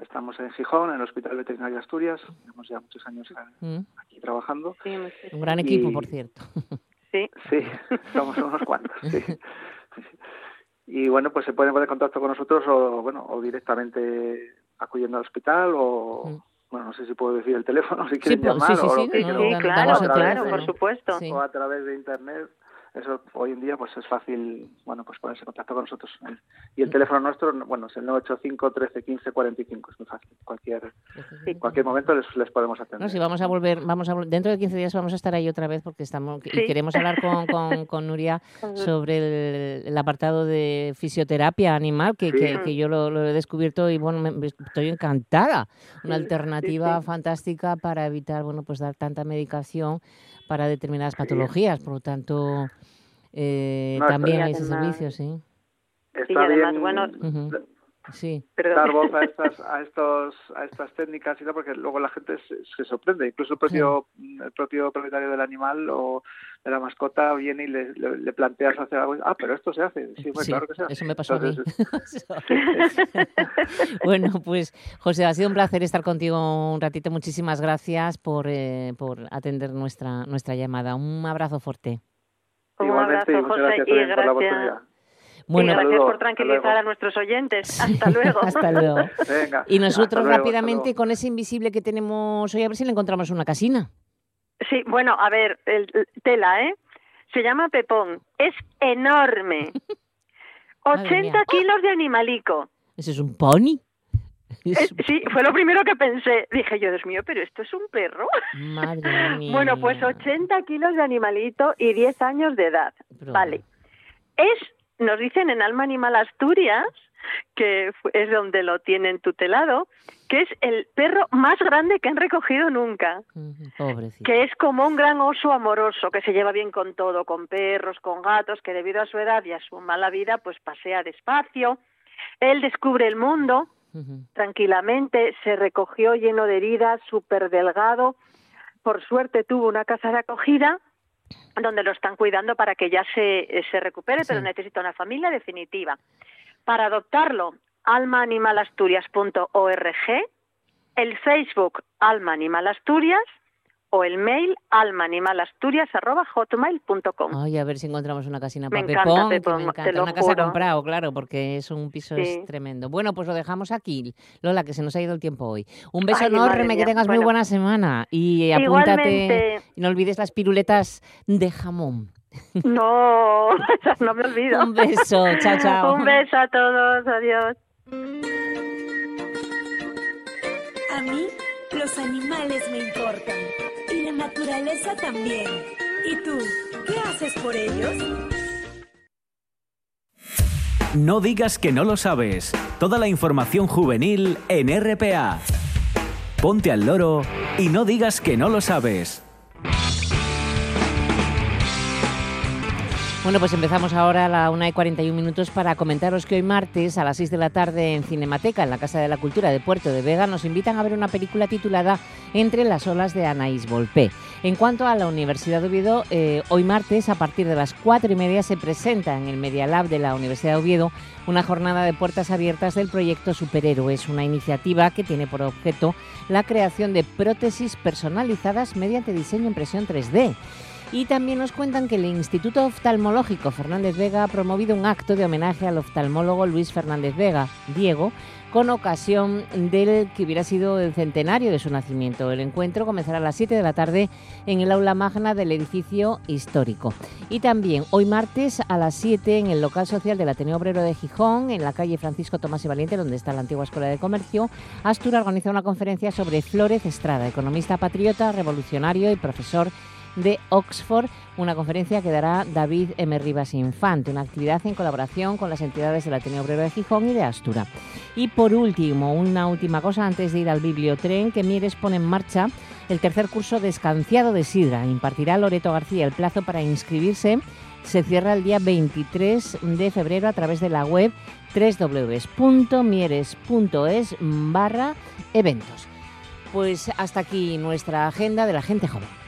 Estamos en Gijón, en el Hospital Veterinario Asturias. Tenemos ya muchos años mm. aquí trabajando. un gran equipo, por cierto. Sí. Sí, somos unos cuantos. Y bueno, pues se pueden poner en contacto con nosotros o, bueno, o directamente acudiendo al hospital o, mm. bueno, no sé si puedo decir el teléfono, si quieren llamar. Sí, sí, sí, claro, claro, por supuesto. O a través de internet eso hoy en día pues es fácil bueno pues ponerse en contacto con nosotros. Y el teléfono nuestro bueno es el 985 13 15 45 es muy fácil. Cualquier cualquier momento les, les podemos atender. No, si vamos a volver vamos a dentro de 15 días vamos a estar ahí otra vez porque estamos y queremos hablar con, con, con Nuria sobre el, apartado de fisioterapia animal que, que, yo lo, he descubierto y bueno me, estoy encantada. Una alternativa fantástica para evitar bueno pues dar tanta medicación para determinadas patologías, por lo tanto, eh, también hay ese servicio, sí. Está y además, bueno, sí. dar voz a estas, a, estos, a estas técnicas y tal, porque luego la gente se, sorprende. Incluso el propio, el propio propietario del animal o de la mascota viene y le, le, planteas hacer algo. Ah, pero esto se hace. Sí, pues claro que se hace. Eso me pasó a mí. bueno, pues José, ha sido un placer estar contigo un ratito. Muchísimas gracias por, eh, por atender nuestra, nuestra llamada. Un abrazo fuerte. Un abrazo, José, y gracias. Bueno, gracias por tranquilizar a nuestros oyentes. Hasta luego. hasta luego. y nosotros rápidamente con ese invisible que tenemos hoy, a ver si le encontramos una casina. Sí, bueno, a ver, el, tela, ¿eh? Se llama Pepón. Es enorme. 80 kilos de animalico. ¿Ese es un pony? Eh, sí, fue lo primero que pensé. Dije yo, Dios mío, pero esto es un perro. Madre mía. Bueno, pues 80 kilos de animalito y 10 años de edad. Vale. Es nos dicen en Alma Animal Asturias, que es donde lo tienen tutelado, que es el perro más grande que han recogido nunca. Que es como un gran oso amoroso, que se lleva bien con todo, con perros, con gatos, que debido a su edad y a su mala vida, pues pasea despacio. Él descubre el mundo tranquilamente, se recogió lleno de heridas, súper delgado. Por suerte tuvo una casa de acogida donde lo están cuidando para que ya se, se recupere, pero necesita una familia definitiva. Para adoptarlo, almaanimalasturias.org, el Facebook Alma Animal Asturias o el mail almaanimalasturias.hotmail.com. Ay, a ver si encontramos una casina para me Pepón, me encanta. una casa comprado, claro, porque es un piso tremendo. Bueno, pues lo dejamos aquí. Lola, que se nos ha ido el tiempo hoy. Un beso enorme, que tengas muy buena semana. Y apúntate, y no olvides las piruletas de jamón. No, no me olvido. un beso, chao, chao. un beso a todos, adiós. A mí los animales me importan y la naturaleza también. ¿Y tú, qué haces por ellos? No digas que no lo sabes. Toda la información juvenil en RPA. Ponte al loro y no digas que no lo sabes. Bueno, pues empezamos ahora a la 1 y 41 minutos para comentaros que hoy martes a las 6 de la tarde en Cinemateca, en la Casa de la Cultura de Puerto de Vega, nos invitan a ver una película titulada Entre las olas de Anaís Volpé. En cuanto a la Universidad de Oviedo, eh, hoy martes a partir de las cuatro y media se presenta en el Media Lab de la Universidad de Oviedo una jornada de puertas abiertas del proyecto Superhéroes, una iniciativa que tiene por objeto la creación de prótesis personalizadas mediante diseño impresión 3D. Y también nos cuentan que el Instituto Oftalmológico Fernández Vega ha promovido un acto de homenaje al oftalmólogo Luis Fernández Vega, Diego, con ocasión del que hubiera sido el centenario de su nacimiento. El encuentro comenzará a las 7 de la tarde en el aula magna del edificio histórico. Y también hoy martes a las 7 en el local social del Ateneo Obrero de Gijón, en la calle Francisco Tomás y Valiente, donde está la antigua Escuela de Comercio, Astura organiza una conferencia sobre Flórez Estrada, economista patriota, revolucionario y profesor de Oxford, una conferencia que dará David M. Rivas Infante, una actividad en colaboración con las entidades del Ateneo Obrero de Gijón y de Astura. Y por último, una última cosa antes de ir al bibliotren, que Mieres pone en marcha el tercer curso de escanciado de sidra. Impartirá Loreto García el plazo para inscribirse. Se cierra el día 23 de febrero a través de la web www.mieres.es barra eventos. Pues hasta aquí nuestra agenda de la gente joven.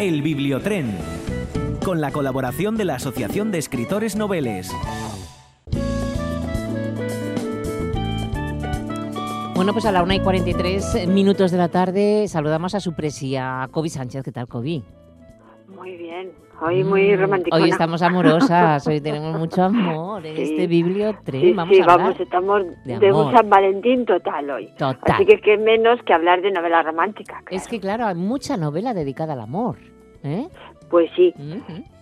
el Bibliotren, con la colaboración de la Asociación de Escritores Noveles. Bueno, pues a la 1 y 43 minutos de la tarde saludamos a su presía, Kobe Sánchez. ¿Qué tal, Kobe? Muy bien, hoy muy mm, romántico. Hoy estamos amorosas, hoy tenemos mucho amor en este bibliotren. vamos a vamos, estamos de, un San Valentín total hoy. Total. Así que qué menos que hablar de novela romántica. Es que claro, hay mucha novela dedicada al amor. ¿Eh? Pues sí.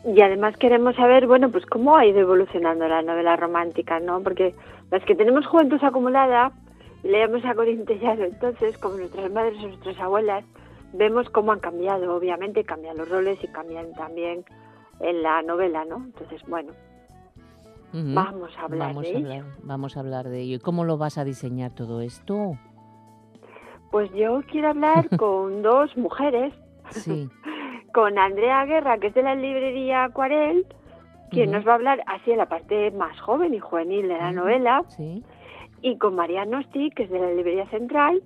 Y además queremos saber, bueno, pues cómo ha ido evolucionando la novela romántica, ¿no? Porque las que tenemos juventud acumulada, leemos a Corintellano, entonces, como nuestras madres o nuestras abuelas, vemos cómo han cambiado, obviamente cambian los roles y cambian también en la novela, ¿no? Entonces, bueno, vamos a hablar vamos de a ello. Vamos a hablar de ello. ¿Y cómo lo vas a diseñar todo esto? Pues yo quiero hablar con dos mujeres. Sí. con Andrea Guerra, que es de la librería Acuarel, quien nos va a hablar así en la parte más joven y juvenil de la novela, y con María Nosti, que es de la librería central,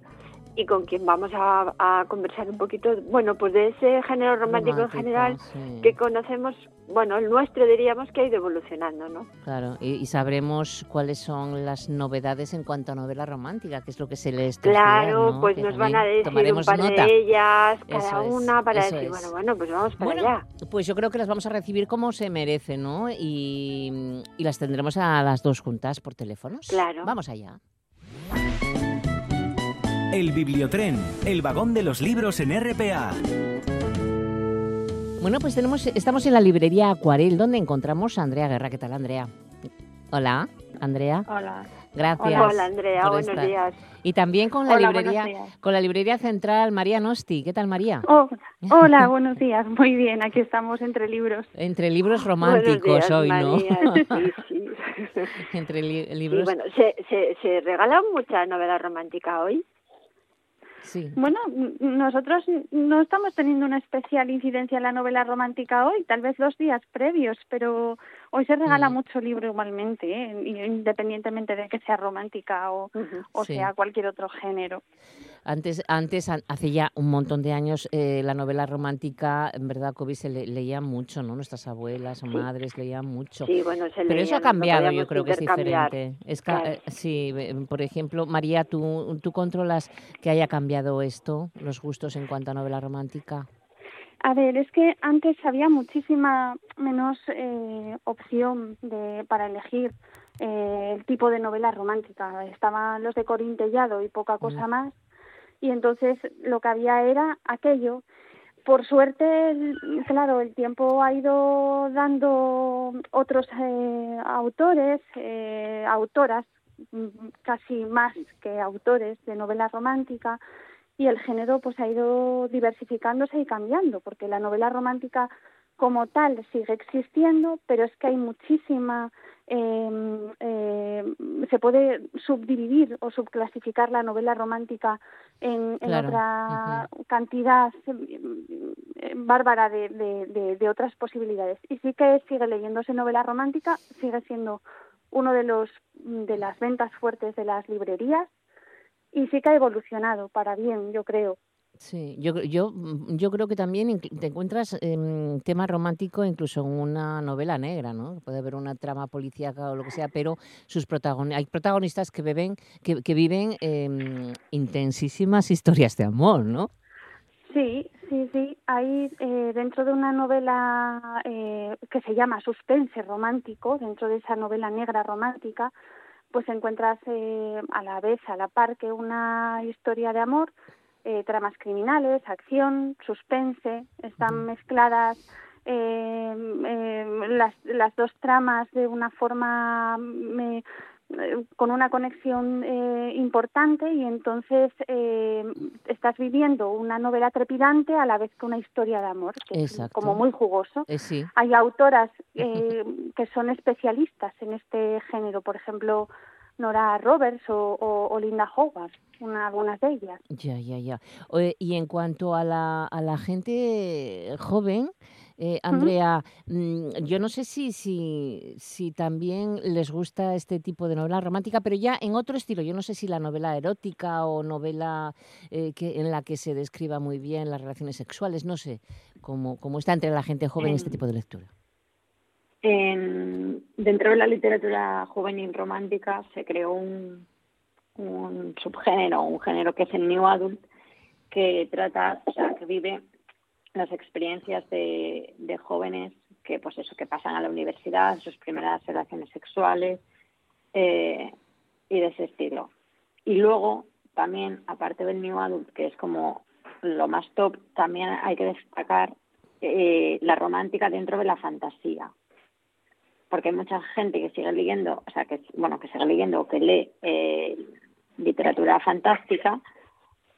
y con quien vamos a, conversar un poquito, bueno, pues de ese género romántico, en general que conocemos, bueno, el nuestro diríamos que ha ido evolucionando, ¿no? Claro, y, sabremos cuáles son las novedades en cuanto a novela romántica, que es lo que se les Claro, pues nos van a decir un par de ellas, cada una, para decir, bueno, bueno, pues vamos para allá. Pues yo creo que las vamos a recibir como se merece, ¿no? Y, y las tendremos a las dos juntas por teléfono. Claro. Vamos allá. El Bibliotren, el vagón de los libros en RPA. Bueno, pues tenemos, estamos en la librería Acuarel, donde encontramos a Andrea Guerra. ¿Qué tal, Andrea? Hola, Andrea. Hola. Gracias. Hola, Andrea. Buenos días. Y también con la librería, con la librería central María Nosti. ¿Qué tal, María? Oh, hola, buenos días. Muy bien. Aquí estamos entre libros. Entre libros románticos hoy, ¿no? Sí, sí. entre libros. bueno, ¿se, se, ¿se regala mucha novela romántica hoy? Bueno, nosotros no estamos teniendo una especial incidencia en la novela romántica hoy, tal vez los días previos, pero hoy se regala mucho libro igualmente, ¿eh? independientemente de que sea romántica o, o sea cualquier otro género. Antes, antes hace ya un montón de años, eh, la novela romántica, en verdad, Kobe se leía mucho, ¿no? Nuestras abuelas o madres leían mucho. Sí, bueno, se Pero eso ha cambiado, yo creo que es diferente. Es eh, sí, por ejemplo, María, ¿tú, ¿tú controlas que haya cambiado esto, los gustos en cuanto a novela romántica? A ver, es que antes había muchísima menos eh, opción de, para elegir el tipo de novela romántica. Estaban los de Corintellado y poca cosa más y entonces lo que había era aquello. Por suerte, claro, el tiempo ha ido dando otros eh, autores, eh, autoras, mm, casi más que autores de novela romántica, y el género pues ha ido diversificándose y cambiando, porque la novela romántica como tal sigue existiendo, pero es que hay muchísima, em, se puede subdividir o subclasificar la novela romántica en, otra cantidad em, bárbara de, de, otras posibilidades. Y sí que sigue leyéndose novela romántica, sigue siendo uno de los de las ventas fuertes de las librerías y sí que ha evolucionado para bien, yo creo. Sí, yo, yo, mm, yo creo que también te encuentras eh, tema romántico incluso en una novela negra, ¿no? Puede haber una trama policíaca o lo que sea, pero sus protagonistas, hay protagonistas que, beben, que, que viven eh, intensísimas historias de amor, ¿no? Sí, sí, sí. Hay eh, dentro de una novela eh, que se llama Suspense Romántico, dentro de esa novela negra romántica, pues encuentras eh, a la vez, a la par que una historia de amor, eh, tramas criminales, acción, suspense, están mezcladas eh, las, las dos tramas de una forma con una conexión importante y entonces estás viviendo una novela trepidante a la vez que una historia de amor, que es como muy jugoso. Hay autoras que son especialistas en este género, por ejemplo, Nora Roberts o, Linda Howard, una, algunas de ellas. Ya, ya, ya. y en cuanto a la, a la gente joven, eh, Andrea, mm, yo no sé si, si, si también les gusta este tipo de novela romántica, pero ya en otro estilo. Yo no sé si la novela erótica o novela eh, que, en la que se describa muy bien las relaciones sexuales, no sé cómo, cómo está entre la gente joven este tipo de lectura. En, dentro de la literatura juvenil romántica se creó un, subgénero, un género que es el New Adult, que trata, o sea, que vive las experiencias de, jóvenes que, pues eso, que pasan a la universidad, sus primeras relaciones sexuales eh, y de ese estilo. Y luego, también, aparte del New Adult, que es como lo más top, también hay que destacar eh, la romántica dentro de la fantasía porque hay mucha gente que sigue leyendo, o sea, que bueno, que sigue leyendo o que lee eh, literatura fantástica,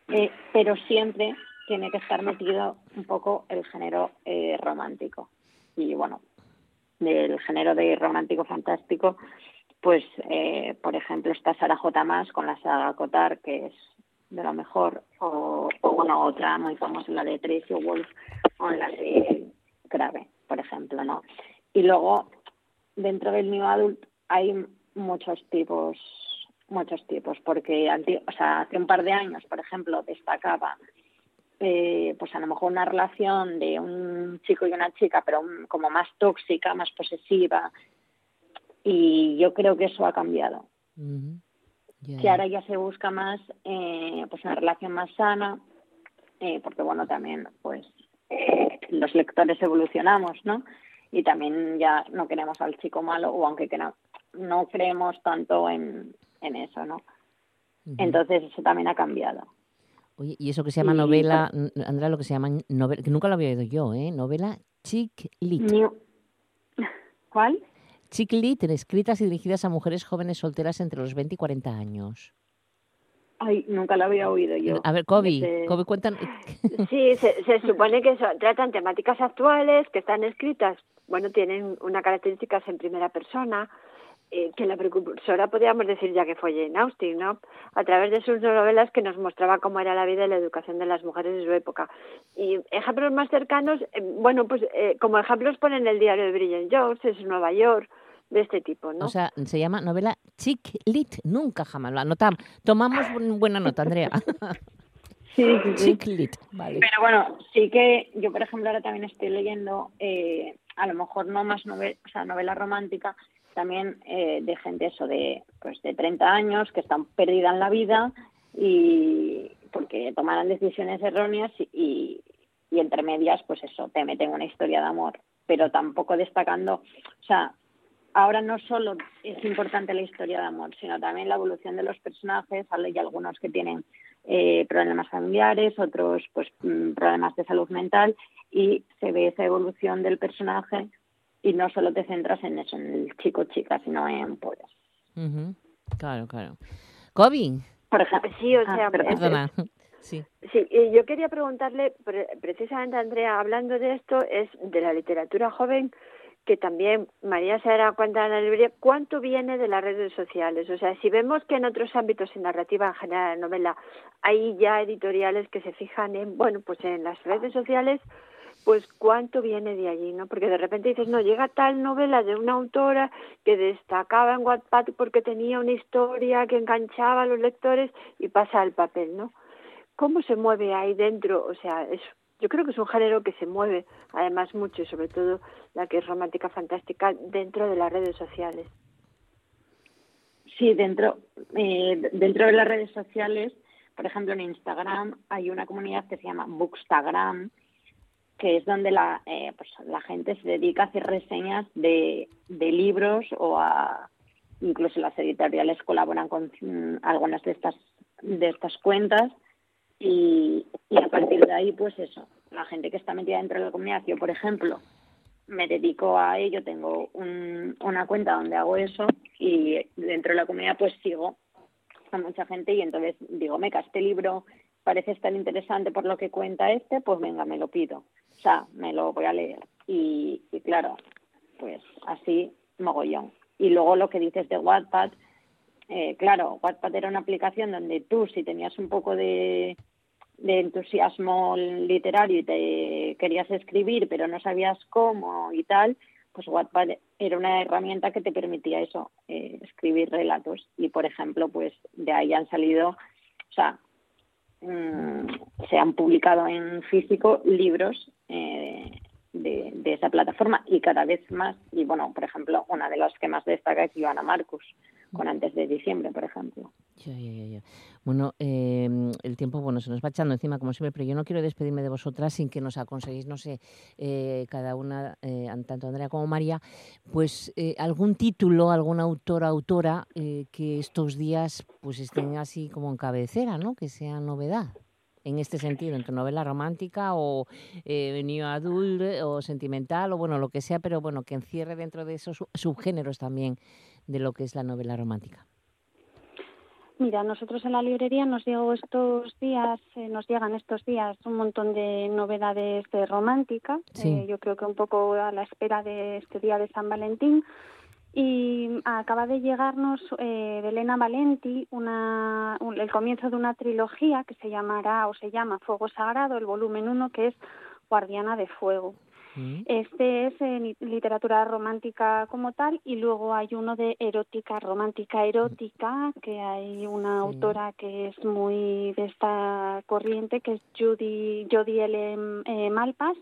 eh, pero siempre tiene que estar metido un poco el género eh, romántico. Y bueno, del género de romántico fantástico, pues, por ejemplo, está Sara J. Más con la saga Cotar, que es de lo mejor, o, bueno, otra muy famosa, la de Tracy Wolf, o la de Grave, por ejemplo, ¿no? Y luego dentro del New Adult hay muchos tipos, muchos tipos, porque o sea, hace un par de años, por ejemplo, destacaba eh, pues a lo mejor una relación de un chico y una chica, pero como más tóxica, más posesiva, y yo creo que eso ha cambiado. Que ahora ya se busca más eh, pues una relación más sana, eh, porque bueno, también pues los lectores evolucionamos, ¿no? y también ya no queremos al chico malo o aunque que no, no creemos tanto en, en eso, ¿no? Entonces eso también ha cambiado. Oye, y eso que se llama novela, Andrea, lo que se llama novela, que nunca lo había oído yo, ¿eh? Novela chick lit. ¿Cuál? Chick lit, escritas y dirigidas a mujeres jóvenes solteras entre los 20 y 40 años. Ay, nunca lo había oído yo. A ver, Kobe, Kobe cuéntanos. Sí, se, se supone que tratan temáticas actuales que están escritas bueno, tienen una característica en primera persona, eh, que la precursora podríamos decir ya que fue Jane Austen, ¿no? A través de sus novelas que nos mostraba cómo era la vida y la educación de las mujeres de su época. Y ejemplos más cercanos, eh, bueno, pues eh, como ejemplos ponen el diario de Bridget Jones, es Nueva York, de este tipo, ¿no? O sea, se llama novela chick lit, nunca jamás lo anotamos. Tomamos buena nota, Andrea. Sí, Chick lit, vale. Pero bueno, sí que yo, por ejemplo, ahora también estoy leyendo eh, a lo mejor no más novela, o sea, novela romántica, también eh, de gente eso de pues de 30 años que están perdida en la vida y porque tomaron decisiones erróneas y, y entre medias pues eso te meten una historia de amor. Pero tampoco destacando o sea ahora no solo es importante la historia de amor sino también la evolución de los personajes. Hay algunos que tienen eh, problemas familiares otros pues mm, problemas de salud mental y se ve esa evolución del personaje y no solo te centras en eso, en el chico chica, sino en pues. Claro, claro. Kobe. Por ejemplo, sí, o ah, sea, perdona. Sí. Sí, yo quería preguntarle, precisamente Andrea, hablando de esto, es de la literatura joven, que también María se dará cuenta en la librería, cuánto viene de las redes sociales. O sea, si vemos que en otros ámbitos, en narrativa en general, en novela, hay ya editoriales que se fijan en, bueno, pues en las redes sociales, pues cuánto viene de allí, ¿no? Porque de repente dices, no, llega tal novela de una autora que destacaba en Wattpad porque tenía una historia que enganchaba a los lectores y pasa al papel, ¿no? ¿Cómo se mueve ahí dentro? O sea, es yo creo que es un género que se mueve además mucho y sobre todo la que es romántica fantástica dentro de las redes sociales. Sí, dentro, eh, dentro de las redes sociales, por ejemplo en Instagram hay una comunidad que se llama Bookstagram, que es donde la, eh, pues, la gente se dedica a hacer reseñas de, de libros o a incluso las editoriales colaboran con mm, algunas de estas de estas cuentas y, a partir de ahí, pues eso, la gente que está metida dentro de la comunidad, yo por ejemplo, me dedico a ello, tengo una cuenta donde hago eso y dentro de la comunidad pues sigo a mucha gente y entonces digo, meca, este libro parece estar interesante por lo que cuenta este, pues venga, me lo pido. Sea, me lo voy a leer. Y, claro, pues así mogollón. Y luego lo que dices de Wattpad, eh, claro, Wattpad era una aplicación donde tú, si tenías un poco de, de entusiasmo literario y te querías escribir pero no sabías cómo y tal, pues Wattpad era una herramienta que te permitía eso, eh, escribir relatos y por ejemplo pues de ahí han salido, o sea, mm, se han publicado en físico libros eh, de, esa plataforma y cada vez más y bueno, por ejemplo, una de las que más destaca es Ivana Marcus con antes de diciembre, por ejemplo. Bueno, em, el tiempo bueno se nos va echando encima como siempre, pero yo no quiero despedirme de vosotras sin que nos aconseguéis, no sé, eh, cada una, eh, tanto Andrea como María, pues eh, algún título, alguna autora, autora que estos días pues estén así como en cabecera, ¿no? Que sea novedad en este sentido, entre novela romántica o eh, new adult o sentimental o bueno, lo que sea, pero bueno, que encierre dentro de esos subgéneros también de lo que es la novela romántica. Mira, nosotros en la librería nos llegó estos días, eh, nos llegan estos días un montón de novedades de romántica. Eh, yo creo que un poco a la espera de este día de San Valentín. Y acaba de llegarnos eh, de Elena Valenti una, el comienzo de una trilogía que se llamará o se llama Fuego Sagrado, el volumen 1, que es Guardiana de Fuego. Mm. Este es en literatura romántica como tal y luego hay uno de erótica, romántica erótica, que hay una autora que es muy de esta corriente, que es Judy, Jodie L. Eh, Malpas,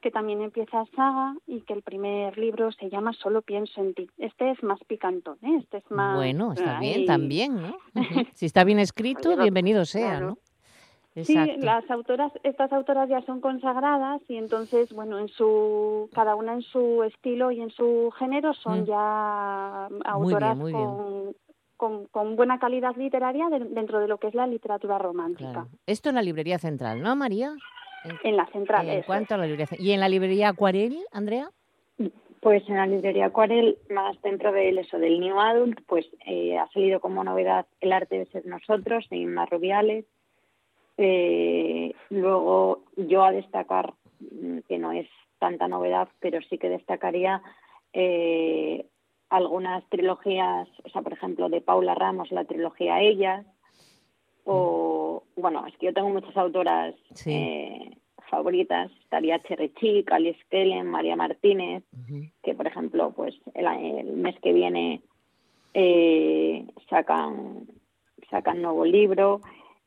que también empieza saga y que el primer libro se llama Solo pienso en ti. Este es más picantón, ¿eh? este es más... Bueno, está bien también, ¿no? si está bien escrito, bienvenido sea, ¿no? Sí, las autoras, estas autoras ya son consagradas y entonces, bueno, en su, cada una en su estilo y en su género son mm. ya autoras con, Con, buena calidad literaria dentro de lo que es la literatura romántica. Esto en la librería central, ¿no, María? En, la central. En cuanto a la librería. ¿Y en la librería Acuarel, Andrea? Pues en la librería Acuarel, más dentro de eso del New Adult, pues eh, ha salido como novedad El arte de ser nosotros, de Inma Rubiales, eh, luego yo a destacar, mm, que no es tanta novedad, pero sí que destacaría eh, algunas trilogías, o sea, por ejemplo, de Paula Ramos, la trilogía Ellas, o, bueno, es que yo tengo muchas autoras eh, favoritas, estaría Chic, Alice Kellen, María Martínez, que por ejemplo, pues el, mes que viene eh, sacan, sacan nuevo libro,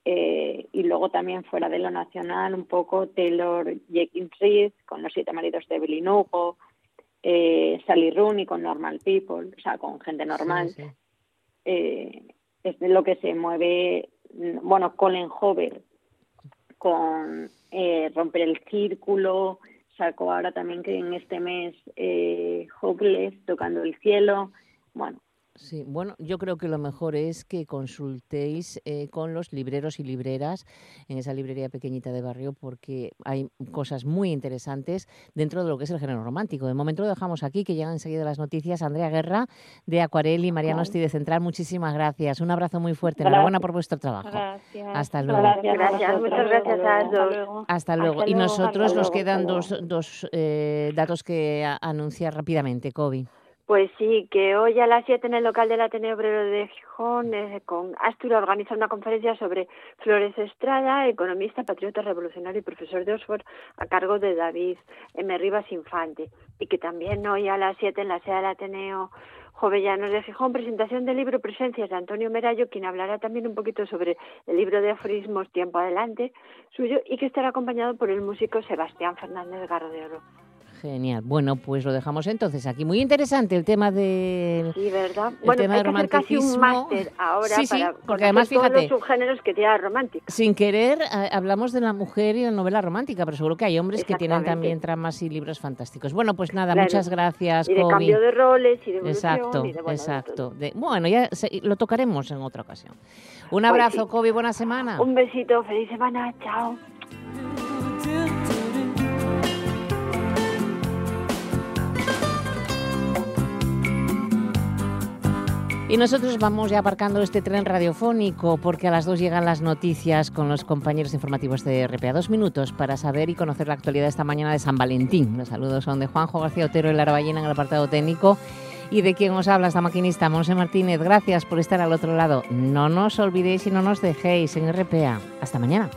eh, y luego también fuera de lo nacional un poco Taylor Jenkins Reid con Los siete maridos de Hugo, eh, Sally Rooney con Normal People, o sea, con gente normal. Eh, es lo que se mueve, bueno, Colin Hover con eh, Romper el Círculo, sacó ahora también que en este mes eh, Hopeless tocando el cielo, bueno, Sí, bueno, yo creo que lo mejor es que consultéis eh, con los libreros y libreras en esa librería pequeñita de barrio porque hay cosas muy interesantes dentro de lo que es el género romántico. De momento lo dejamos aquí, que llegan enseguida las noticias. Andrea Guerra de Acuarel y Mariano Esti de Central, muchísimas gracias. Un abrazo muy fuerte. Enhorabuena por vuestro trabajo. Gracias. Hasta luego. Gracias, muchas gracias a todos. Hasta luego. y nosotros nos quedan dos, dos eh, datos que anunciar rápidamente, Kobe. Pues sí, que hoy a las 7 en el local del Ateneo Obrero de Gijón, eh, con Astura, organiza una conferencia sobre Flores Estrada, economista, patriota revolucionario y profesor de Oxford, a cargo de David M. Rivas Infante. Y que también hoy a las 7 en la sede del Ateneo Jovellanos de Gijón, presentación del libro Presencias de Antonio Merallo, quien hablará también un poquito sobre el libro de aforismos Tiempo Adelante, suyo, y que estará acompañado por el músico Sebastián Fernández Garro de Oro. Genial. Bueno, pues lo dejamos entonces aquí. Muy interesante el tema de. Sí, ¿verdad? bueno, tema hay que hacer casi un máster ahora sí, sí, para porque además, fíjate, todos los subgéneros que tiene la romántica. Sin querer, hablamos de la mujer y la novela romántica, pero seguro que hay hombres que tienen también tramas y libros fantásticos. Bueno, pues nada, muchas gracias. Y de cambio de roles y de evolución. Exacto, y de, bueno, exacto. bueno, ya lo tocaremos en otra ocasión. Un pues abrazo, Kobe, buena semana. Un besito, feliz semana, chao. Y nosotros vamos ya aparcando este tren radiofónico porque a las dos llegan las noticias con los compañeros informativos de RPA. Dos minutos para saber y conocer la actualidad esta mañana de San Valentín. Los saludos son de Juanjo García Otero y Lara Ballena en el apartado técnico y de quien os habla esta maquinista, Monse Martínez. Gracias por estar al otro lado. No nos olvidéis y no nos dejéis en RPA. Hasta mañana.